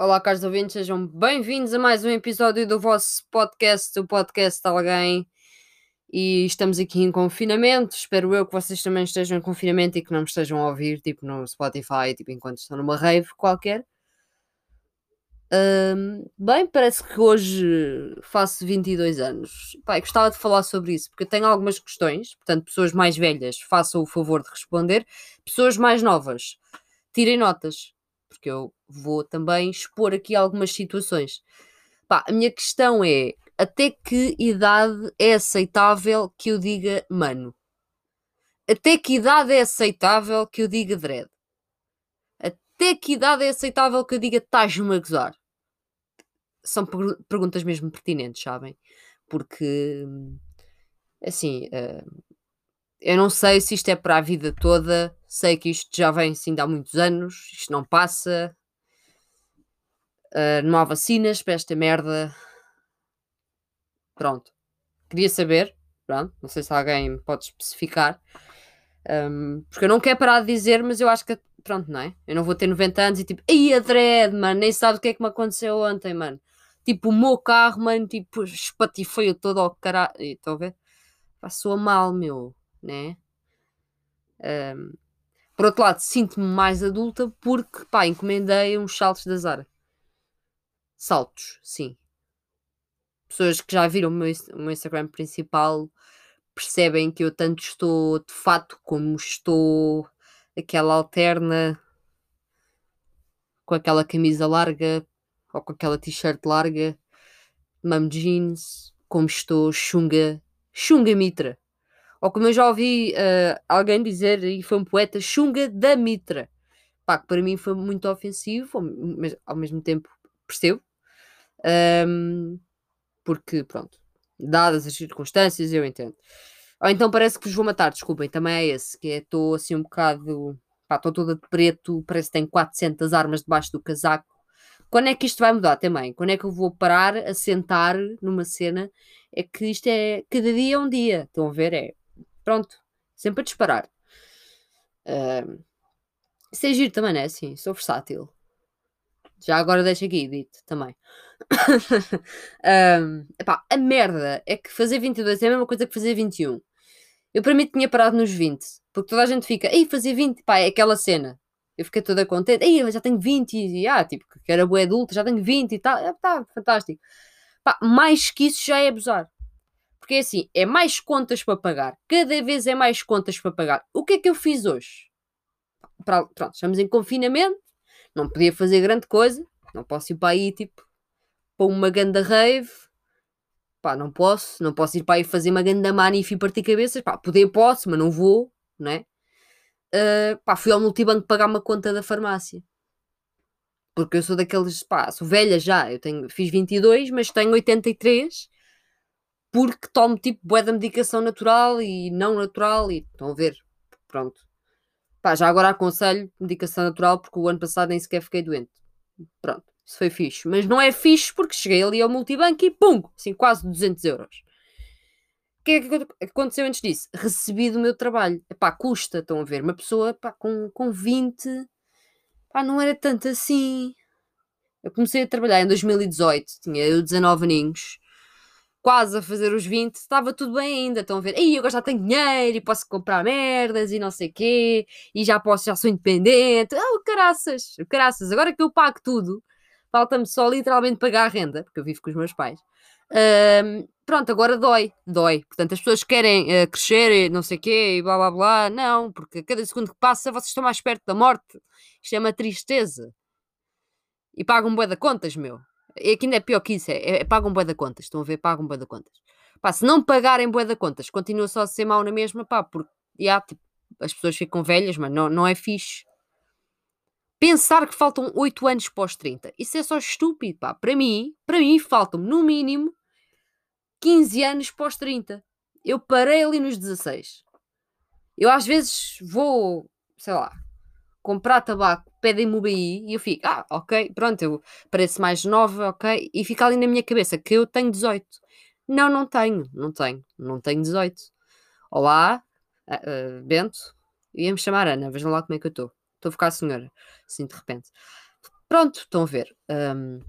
Olá, caros ouvintes, sejam bem-vindos a mais um episódio do vosso podcast, o podcast alguém. E estamos aqui em confinamento. Espero eu que vocês também estejam em confinamento e que não me estejam a ouvir, tipo no Spotify, tipo enquanto estão numa rave qualquer. Bem, parece que hoje faço 22 anos. Pai, gostava de falar sobre isso porque tenho algumas questões. Portanto, pessoas mais velhas, façam o favor de responder. Pessoas mais novas, tirem notas, porque eu vou também expor aqui algumas situações. Pá, a minha questão é: até que idade é aceitável que eu diga mano? Até que idade é aceitável que eu diga dread? Até que idade é aceitável que eu diga estás-me a gozar? São per- perguntas mesmo pertinentes, sabem? Porque, assim, eh, eu não sei se isto é para a vida toda, sei que isto já vem assim há muitos anos, isto não passa, eh, não há vacinas para esta merda. Pronto. Queria saber, pronto, não sei se alguém pode especificar, hum, porque eu não quero parar de dizer, mas eu acho que, pronto, não é? Eu não vou ter 90 anos e tipo, ai, a dread, mano, nem sabe o que é que me aconteceu ontem, mano. Tipo, o meu carro, mano, tipo, espatifei todo ao caralho. Estão a ver? Passou mal, meu, né? Hum, por outro lado, sinto-me mais adulta porque, pá, encomendei uns saltos da Zara. Saltos, sim. Pessoas que já viram o meu, o meu Instagram principal percebem que eu tanto estou de fato como estou aquela alterna com aquela camisa larga ou com aquela t-shirt larga, mamo jeans, como estou chunga, chunga mitra. Ou como eu já ouvi eh, alguém dizer, e foi um poeta, chunga da mitra. Pá, que para mim foi muito ofensivo, mas ao mesmo tempo percebo. Ahm, porque, pronto, dadas as circunstâncias, eu entendo. Ou então parece que vos vou matar, desculpem, também é esse, que é, estou assim um bocado, pá, estou toda de preto, parece que tenho 400 armas debaixo do casaco. Quando é que isto vai mudar também? Quando é que eu vou parar a sentar numa cena? É que isto é, cada dia é um dia, estão a ver? É, pronto, sempre a disparar. Isso é giro também, não é assim? Sou versátil. Já agora deixa aqui, dito também. Epá, a merda é que fazer 22 é a mesma coisa que fazer 21. Eu para mim tinha parado nos 20, porque toda a gente fica, ei, fazer 20, pá, é aquela cena. Eu fiquei toda contente, ei, eu já tenho 20 e, ah, tipo, que era boa adulta, já tenho 20 e tal, é, tá, fantástico. Pá, mais que isso já é abusar. Porque é assim, é mais contas para pagar, cada vez é mais contas para pagar. O que é que eu fiz hoje? Pra- pronto, estamos em confinamento, não podia fazer grande coisa, não posso ir para aí, tipo, para uma ganda rave, pá, não posso, não posso ir para aí fazer uma ganda manif e partir cabeças, pá, poder posso, mas não vou, não é? Ah, pá, fui ao multibanco pagar uma conta da farmácia. Porque eu sou daqueles, pá, sou velha já, eu tenho, fiz 22, mas tenho 83, porque tomo tipo bué da medicação natural e não natural, e estão a ver, pronto. Pá, já agora aconselho medicação natural, porque o ano passado nem sequer fiquei doente. Pronto, isso foi fixe. Mas não é fixe porque cheguei ali ao multibanco e pum, assim, quase 200 euros. O que é que aconteceu antes disso? Recebi do meu trabalho. Epá, custa, estão a ver? Uma pessoa pá, com, com 20, pá, não era tanto assim. Eu comecei a trabalhar em 2018, tinha eu 19 aninhos, quase a fazer os 20, estava tudo bem ainda. Estão a ver? Ei, agora já tenho dinheiro e posso comprar merdas e não sei quê, e já posso, já sou independente. Ah, caraças, caraças, agora que eu pago tudo, falta-me só literalmente pagar a renda, porque eu vivo com os meus pais. Ahm, pronto, agora dói, dói. Portanto, as pessoas querem eh, crescer e não sei quê e blá blá blá. Não, porque a cada segundo que passa vocês estão mais perto da morte. Isto é uma tristeza. E pagam bué da contas, meu. E aqui ainda é pior que isso, é, é pagam bué da contas. Estão a ver? Pagam bué da contas. Pá, se não pagarem bué da contas, continua só a ser mau na mesma, pá, porque tipo, as pessoas ficam velhas, mas não, não é fixe. Pensar que faltam 8 anos pós 30, isso é só estúpido, pá. Para mim, para mim faltam no mínimo 15 anos pós 30. Eu parei ali nos 16. Eu às vezes vou, sei lá, comprar tabaco, pedem-me o BI e eu fico, ah, ok, pronto, eu pareço mais nova, ok, e fica ali na minha cabeça que eu tenho 18. Não, não tenho, não tenho, não tenho 18. Olá, ah, Bento, ia-me chamar Ana, vejam lá como é que eu estou. Estou a ficar a senhora, assim de repente. pronto, estão a ver. Um,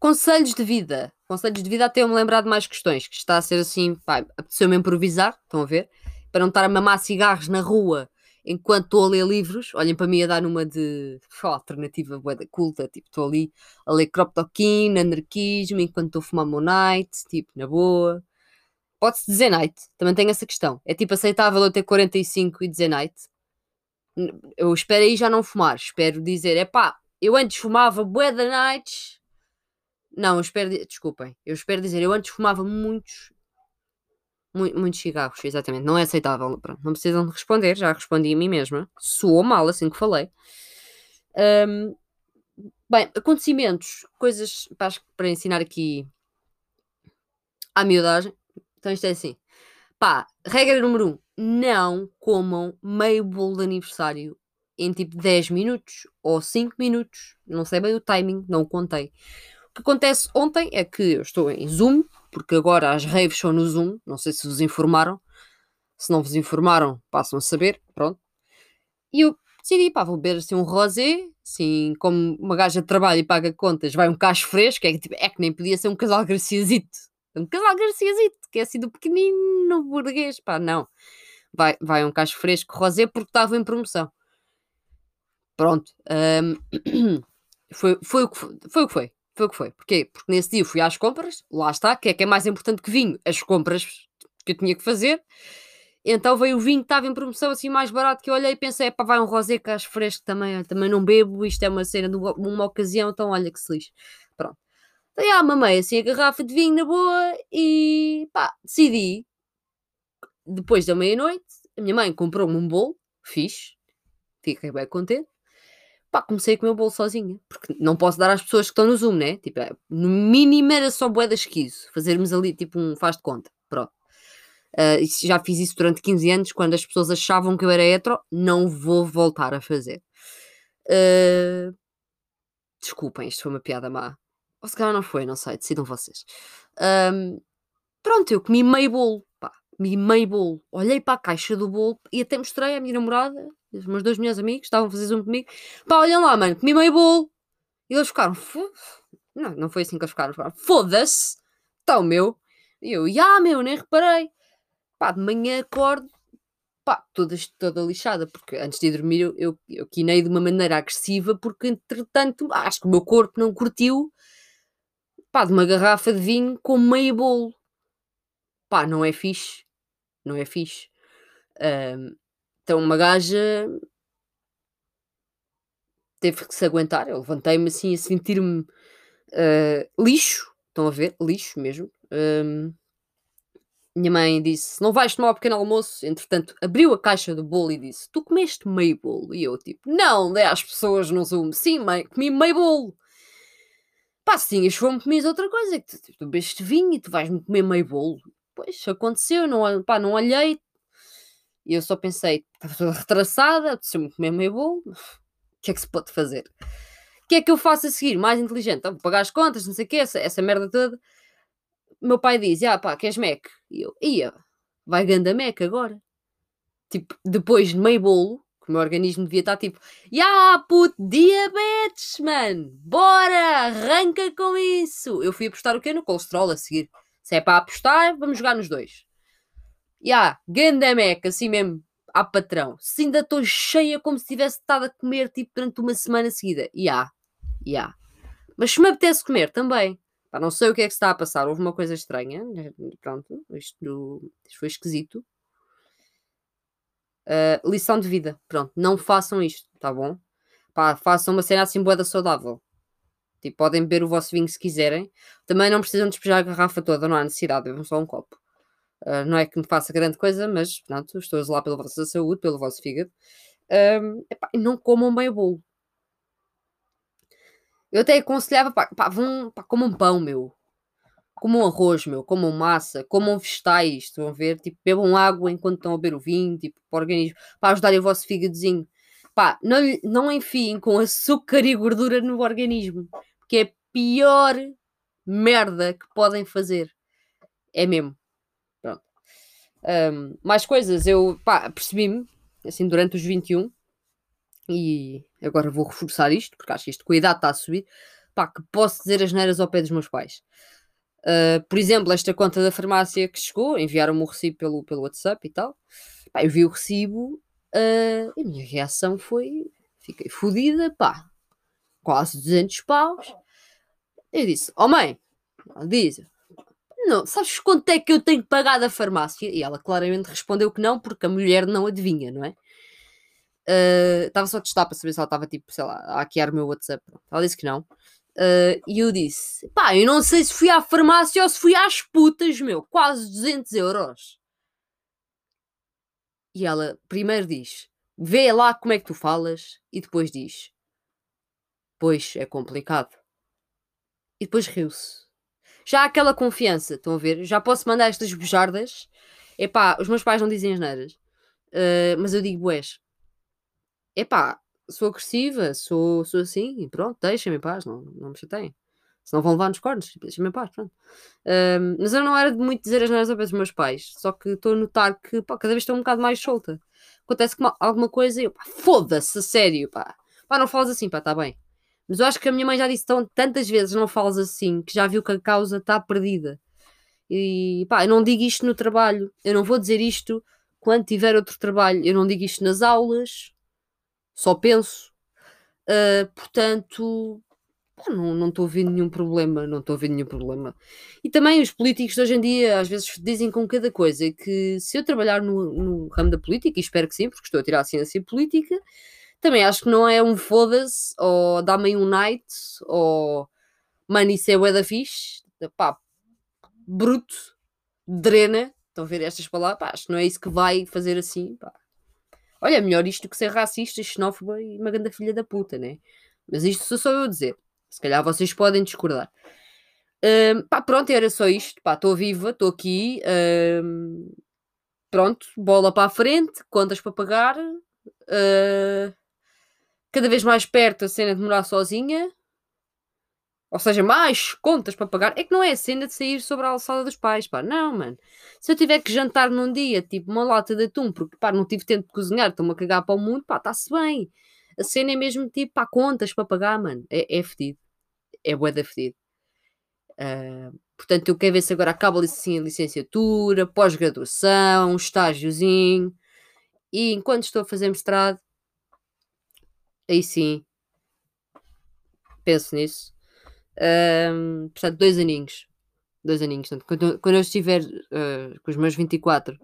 conselhos de vida. Conselhos de vida até eu me lembrar de mais questões, que está a ser assim, pá, apeteceu-me improvisar, estão a ver? Para não estar a mamar cigarros na rua enquanto estou a ler livros, olhem para mim a dar numa de oh, alternativa boeda culta, tipo, estou ali a ler Kropotkin, anarquismo, enquanto estou a fumar Monite, tipo, na boa. Pode-se dizer night, também tem essa questão. É tipo aceitável eu ter 45 e dizer night. Eu espero aí já não fumar, espero dizer, é pá, eu antes fumava bué da nights. Não, eu espero, desculpem, eu espero dizer, eu antes fumava muitos muitos cigarros, exatamente. Não é aceitável. Pronto, não precisam de responder, já respondi a mim mesma. Soou mal assim que falei. Um, bem, acontecimentos, coisas para, para ensinar aqui à miudagem. Então isto é assim. Pá, regra número 1. Um, não comam meio bolo de aniversário em tipo 10 minutos ou 5 minutos. Não sei bem o timing, não contei. O que acontece ontem é que eu estou em Zoom porque agora as raves são no Zoom, não sei se vos informaram. Se não vos informaram, passam a saber, pronto. E eu decidi, pá, vou beber assim um rosé, assim, como uma gaja de trabalho e paga contas, vai um cacho fresco, é que, tipo, é que nem podia ser um casal graciazito. Um casal graciazito, que é assim do pequenino burguês, pá, não. Vai, vai um cacho fresco rosé porque estava em promoção. Pronto. Um, foi, foi, o que foi, foi o que foi. Foi o que foi. Porquê? Porque nesse dia fui às compras, lá está, que é que é mais importante que vinho, as compras que eu tinha que fazer. Então veio o vinho que estava em promoção assim mais barato que eu olhei e pensei, pá, vai um rosé que acho fresco também, também não bebo, isto é uma cena de uma ocasião, então olha que se lixe. Pronto. Então, já, mamei assim a garrafa de vinho na boa e pá, decidi, depois da meia-noite, a minha mãe comprou-me um bolo, fixe, fiquei bem contente pá, comecei a comer o bolo sozinha, porque não posso dar às pessoas que estão no Zoom, né? Tipo, é, no mínimo era só boeda esquizo, fazermos ali tipo um faz de conta, pronto. Uh, já fiz isso durante 15 anos, quando as pessoas achavam que eu era hetero, não vou voltar a fazer. Uh, desculpem, isto foi uma piada má. Ou se calhar não foi, não sei, decidam vocês. Um, pronto, eu comi meio bolo, pá, comi meio bolo. Olhei para a caixa do bolo e até mostrei à minha namorada os meus dois melhores amigos estavam a fazer zoom comigo. Pá, olhem lá, mano, comi meio bolo. E eles ficaram, não, não foi assim que eles ficaram, ficaram foda-se, está o meu. E eu, já, meu, nem reparei. Pá, de manhã acordo, pá, toda, toda lixada, porque antes de dormir eu, eu, eu quinei de uma maneira agressiva, porque entretanto acho que o meu corpo não curtiu, pá, de uma garrafa de vinho com meio bolo. Pá, não é fixe, não é fixe. Um, então uma gaja teve que se aguentar. Eu levantei-me assim a sentir-me uh, lixo. Estão a ver? Lixo mesmo. Um, minha mãe disse: Não vais tomar o pequeno almoço? Entretanto, abriu a caixa do bolo e disse: Tu comeste meio bolo? E eu, tipo, não, dei às pessoas no Zoom. Sim, mãe, comi meio bolo. Pá, se tinhas fome, comias outra coisa. Tu, tu, tu bebeste vinho e tu vais-me comer meio bolo. Pois, aconteceu, não, pá, não olhei, e eu só pensei, estava toda retraçada, se-me comer meio bolo, o que é que se pode fazer? O que é que eu faço a seguir? Mais inteligente? Então, vou pagar as contas, não sei o quê, essa, essa merda toda. Meu pai diz, ah pá, queres Mac? E eu, ia, vai ganda Mac agora. Tipo, depois de meio bolo, o meu organismo devia estar tipo, ya puto, diabetes, mano, bora, arranca com isso. Eu fui apostar o quê? No colesterol a seguir. Se é para apostar, vamos jogar nos dois. Ya, yeah, meca, assim mesmo, a patrão. Se ainda estou cheia como se tivesse estado a comer tipo durante uma semana seguida. Ya, ya. Mas se me apetece comer também. Pá, não sei o que é que está a passar. Houve uma coisa estranha. Pronto, isto, isto foi esquisito. Uh, lição de vida. Pronto, não façam isto, tá bom? Pá, façam uma cena assim boeda saudável. Tipo, podem beber o vosso vinho se quiserem. Também não precisam despejar a garrafa toda, não há necessidade, bebam só um copo. Uh, não é que me faça grande coisa, mas pronto, estou a zelar pela vossa saúde, pelo vosso fígado. Um, epá, não comam bem o bolo. Eu até aconselhava, pá, pá, vão, pá, comam pão, meu. Comam arroz, meu. Comam massa. Comam vegetais, estão a ver? Tipo, bebam água enquanto estão a beber o vinho, tipo, para o organismo. Para ajudarem o vosso fígadozinho. Pá, não, não enfiem com açúcar e gordura no organismo. Porque é a pior merda que podem fazer. É mesmo. Um, mais coisas, eu percebi-me assim durante os 21 e agora vou reforçar isto, porque acho que isto com a idade está a subir, pá, que posso dizer as neiras ao pé dos meus pais. Uh, por exemplo, esta conta da farmácia que chegou, enviaram-me o recibo pelo, pelo WhatsApp e tal. Pá, eu vi o recibo uh, e a minha reação foi: fiquei fodida, pá, quase 200 paus. Eu disse: Oh mãe, diz, não, sabes quanto é que eu tenho que pagar da farmácia? E ela claramente respondeu que não, porque a mulher não adivinha, não é? Estava uh, só a testar para saber se ela estava tipo, sei lá, a hackear o meu WhatsApp. Ela disse que não. Uh, e eu disse: pá, eu não sei se fui à farmácia ou se fui às putas, meu, quase 200 euros. E ela primeiro diz: vê lá como é que tu falas, e depois diz: pois é complicado. E depois riu-se. Já há aquela confiança, estão a ver? Já posso mandar estas bujardas. Epá, os meus pais não dizem as neiras, uh, mas eu digo boés. Epá, sou agressiva, sou, sou assim, e pronto, deixem-me em paz, não, não me chateiem. Senão vão levar nos cornos, deixem-me em paz, pronto. Uh, mas eu não era de muito dizer as neiras ao pé dos meus pais, só que estou a notar que pá, cada vez estou um bocado mais solta. Acontece que alguma coisa e eu, pá, foda-se, sério, pá. Pá, não falas assim, pá, está bem. Mas eu acho que a minha mãe já disse tão, tantas vezes não falas assim, que já viu que a causa está perdida. E pá, eu não digo isto no trabalho, eu não vou dizer isto quando tiver outro trabalho, eu não digo isto nas aulas, só penso. Uh, portanto, pá, não estou ver nenhum problema, não estou ver nenhum problema. E também os políticos de hoje em dia às vezes dizem com cada coisa que se eu trabalhar no, no ramo da política, e espero que sim, porque estou a tirar a ciência política, também acho que não é um foda-se, ou dá-me um night, ou mano, isso é o da fixe, pá, bruto, drena, estão a ver estas palavras, pá, acho que não é isso que vai fazer assim, pá. Olha, melhor isto do que ser racista, xenófoba e uma grande filha da puta, né? Mas isto sou só eu a dizer. Se calhar vocês podem discordar. Um, pá, pronto, era só isto. Pá, estou viva, estou aqui. Um, pronto, bola para a frente, contas para pagar. Uh, cada vez mais perto a cena de morar sozinha. Ou seja, mais contas para pagar. É que não é a cena de sair sobre a alçada dos pais, pá. Não, mano. Se eu tiver que jantar num dia, tipo, uma lata de atum, porque, pá, não tive tempo de cozinhar, estou-me a cagar para o mundo, pá, está-se bem. A cena é mesmo, tipo, pá, contas para pagar, mano. É, é fedido. É bué da fedido. Uh, portanto, eu quero ver se agora acaba assim a licenciatura, pós-graduação, um estágiozinho. E enquanto estou a fazer mestrado, aí sim, penso nisso. Um, portanto, dois aninhos. Dois aninhos. Portanto, quando, quando eu estiver uh, com os meus 24,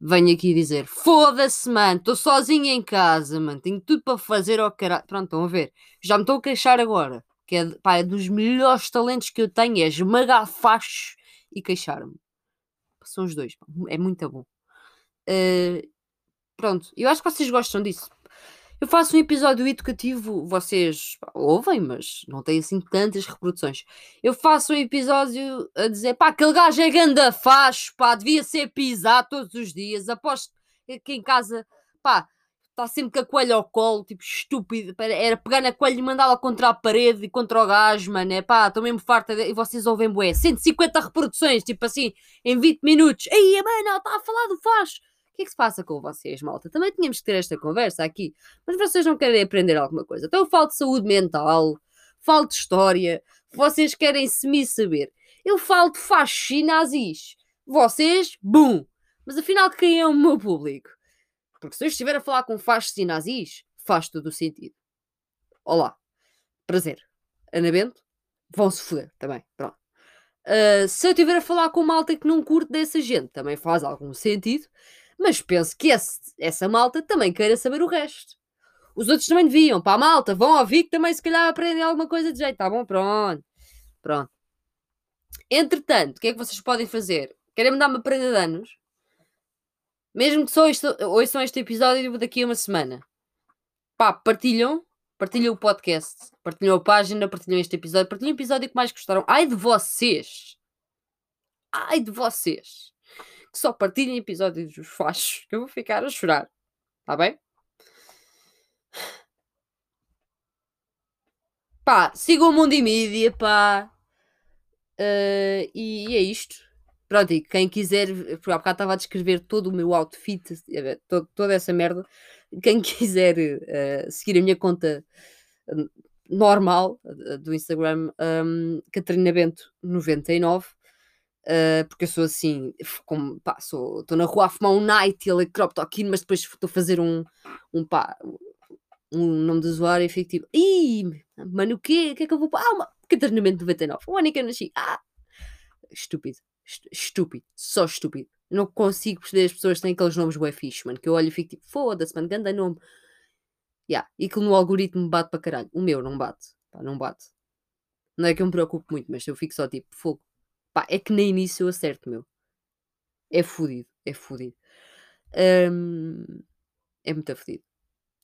venho aqui dizer: Foda-se, mano, estou sozinha em casa, mano, tenho tudo para fazer ao caralho. Pronto, estão a ver. Já me estou a queixar agora. Que é, pá, é dos melhores talentos que eu tenho: é esmagar fachos e queixar-me. São os dois, é muito bom. Uh, pronto, eu acho que vocês gostam disso. Eu faço um episódio educativo, vocês ouvem, mas não tem assim tantas reproduções. Eu faço um episódio a dizer, pá, aquele gajo é ganda faz, pá, devia ser pisado todos os dias. Aposto que em casa, pá, está sempre com a coelha ao colo, tipo, estúpido. Era pegar na coelha e mandá-la contra a parede e contra o gajo, mano. É pá, estou mesmo farta. De... E vocês ouvem, bué, 150 reproduções, tipo assim, em 20 minutos. Aí, mano, ela está a falar do faz que é que se passa com vocês, malta? Também tínhamos que ter esta conversa aqui, mas vocês não querem aprender alguma coisa. Então eu falo de saúde mental, falo de história, vocês querem se me saber. Eu falo de e nazis. Vocês, bum! Mas afinal, quem é o meu público? Porque se eu estiver a falar com fachos e nazis, faz todo o sentido. Olá, prazer. Ana Bento, vão-se foder também. Pronto. Uh, se eu estiver a falar com malta que não curte dessa gente, também faz algum sentido mas penso que esse, essa malta também queira saber o resto. Os outros também deviam, a malta, vão ouvir que também se calhar aprendem alguma coisa de jeito, tá bom? Pronto, pronto. Entretanto, o que é que vocês podem fazer? Querem me dar uma prenda de anos? Mesmo que só ouçam este episódio daqui a uma semana. Pá, partilham, partilham o podcast, partilham a página, partilham este episódio, partilham o episódio que mais gostaram. Ai de vocês! Ai de vocês! Que só partilhem episódios dos fachos, que eu vou ficar a chorar. Está bem? Pá, sigam o Mundo e Mídia, pá. Uh, e, e, é isto. Pronto, e quem quiser, porque há bocado estava a descrever todo o meu outfit, todo, toda essa merda. quem quiser uh, seguir a minha conta normal do Instagram, um, Catarina Bento 99, uh, porque eu sou assim, como pá, estou na rua a fumar um night e ele crop talking, mas depois estou a fazer um, um pá, um nome de usuário e fico tipo, ih, mano, o quê? O que é que eu vou. Ah, uma... Catarina Bento 99, o ano que eu nasci, ah, estúpido, estúpido, só estúpido não consigo perceber as pessoas que têm aqueles nomes bué fixe, mano. Que eu olho e fico tipo, foda-se, mano, ganda nome. Yeah. E que no algoritmo bate para caralho. O meu não bate. Pá, não bate. Não é que eu me preocupo muito, mas eu fico só tipo, fogo. Pá, é que nem nisso eu acerto, meu. É fodido, é fodido. Um, é muito fodido.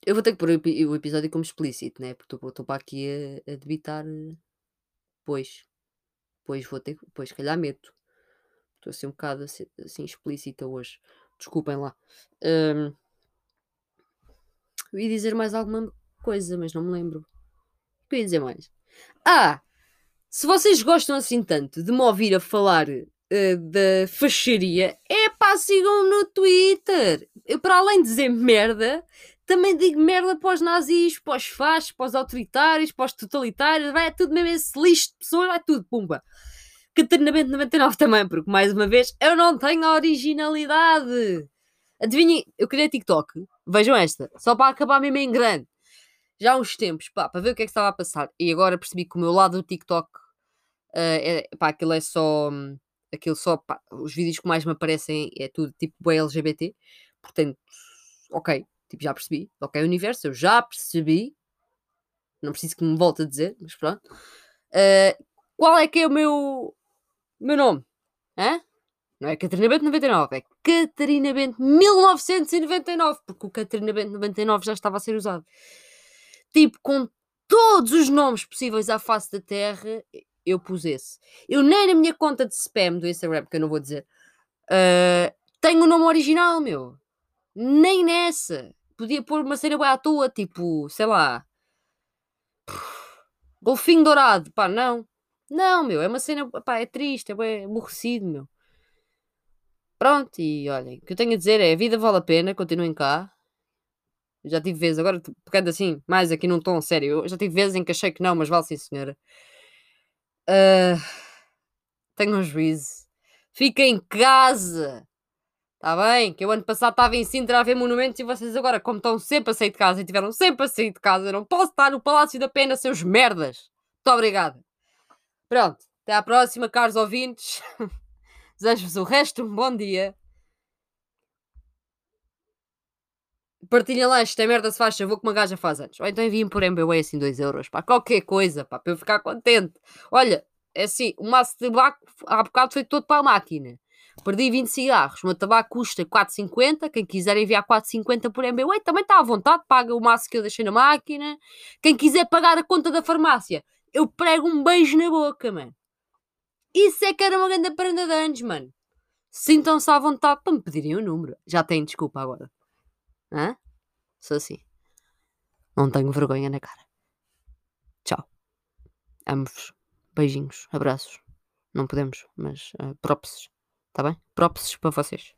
Eu vou ter que pôr o episódio como explícito, né? Porque estou para aqui a, a debitar. Pois. Pois vou ter. Pois, calhar meto. Estou a ser um bocado assim, assim explícita hoje. Desculpem lá. Um, eu ia dizer mais alguma coisa, mas não me lembro. O que eu ia dizer mais? Ah! Se vocês gostam assim tanto de me ouvir a falar uh, da facharia, é pá, sigam-me no Twitter. Eu, para além de dizer merda, também digo merda para os nazis, para os fachos, para os autoritários, para os totalitários, vai é tudo mesmo esse lixo de pessoas, vai tudo, pumba. Catarina Bento 99 também, porque mais uma vez eu não tenho originalidade. Adivinhem, eu criei TikTok, vejam esta, só para acabar mesmo em grande. Já há uns tempos, pá, para ver o que é que estava a passar. E agora percebi que o meu lado do TikTok, é, pá, aquilo é só. Aquilo só, pá, os vídeos que mais me aparecem é tudo tipo LGBT. Portanto, ok, tipo, já percebi. Ok, universo, eu já percebi. Não preciso que me volte a dizer, mas pronto. Uh, qual é que é o meu meu nome. Hã? Não é Catarina Bento 99, é Catarina Bento 1999, porque o Catarina Bento 99 já estava a ser usado. Tipo, com todos os nomes possíveis à face da Terra, eu pus esse. Eu nem na minha conta de spam do Instagram, que eu não vou dizer, uh, tenho o nome original, meu. Nem nessa. Podia pôr uma cena bem à toa, tipo, sei lá. Golfinho dourado. Pá, não. Não, meu, é uma cena, pá, é triste, é aborrecido, meu. Pronto, e olhem, o que eu tenho a dizer é: a vida vale a pena, continuem cá. Já tive vezes, agora pegando assim, mais aqui num tom sério, eu já tive vezes em que achei que não, mas vale sim, senhora. Uh, tenham juízo. Fiquem em casa. Está bem? Que eu ano passado estava em Sintra a ver monumentos e vocês agora, como estão sempre a sair de casa e tiveram sempre a sair de casa, eu não posso estar no Palácio da Pena, seus merdas. Muito obrigada. Pronto, até à próxima, caros ouvintes. Desejo-vos o resto um bom dia. Partilhem lá, esta merda se faz vou que uma gaja faz antes. Ou então enviem por MBWay assim 2 euros, pá, qualquer coisa, pá, para eu ficar contente. Olha, é assim, o maço de tabaco há bocado foi todo para a máquina. Perdi 20 cigarros, o meu tabaco custa 4,50. Quem quiser enviar 4,50 por MBWay também está à vontade, paga o maço que eu deixei na máquina. Quem quiser pagar a conta da farmácia, eu prego um beijo na boca, mano. Isso é que era uma grande prenda de anos, mano. Sintam-se à vontade para me pedirem o número. Já têm desculpa agora. Hã? Sou assim. Não tenho vergonha na cara. Tchau. Amo-vos. Beijinhos. Abraços. Não podemos, mas uh, propses. Tá bem? Propses para vocês.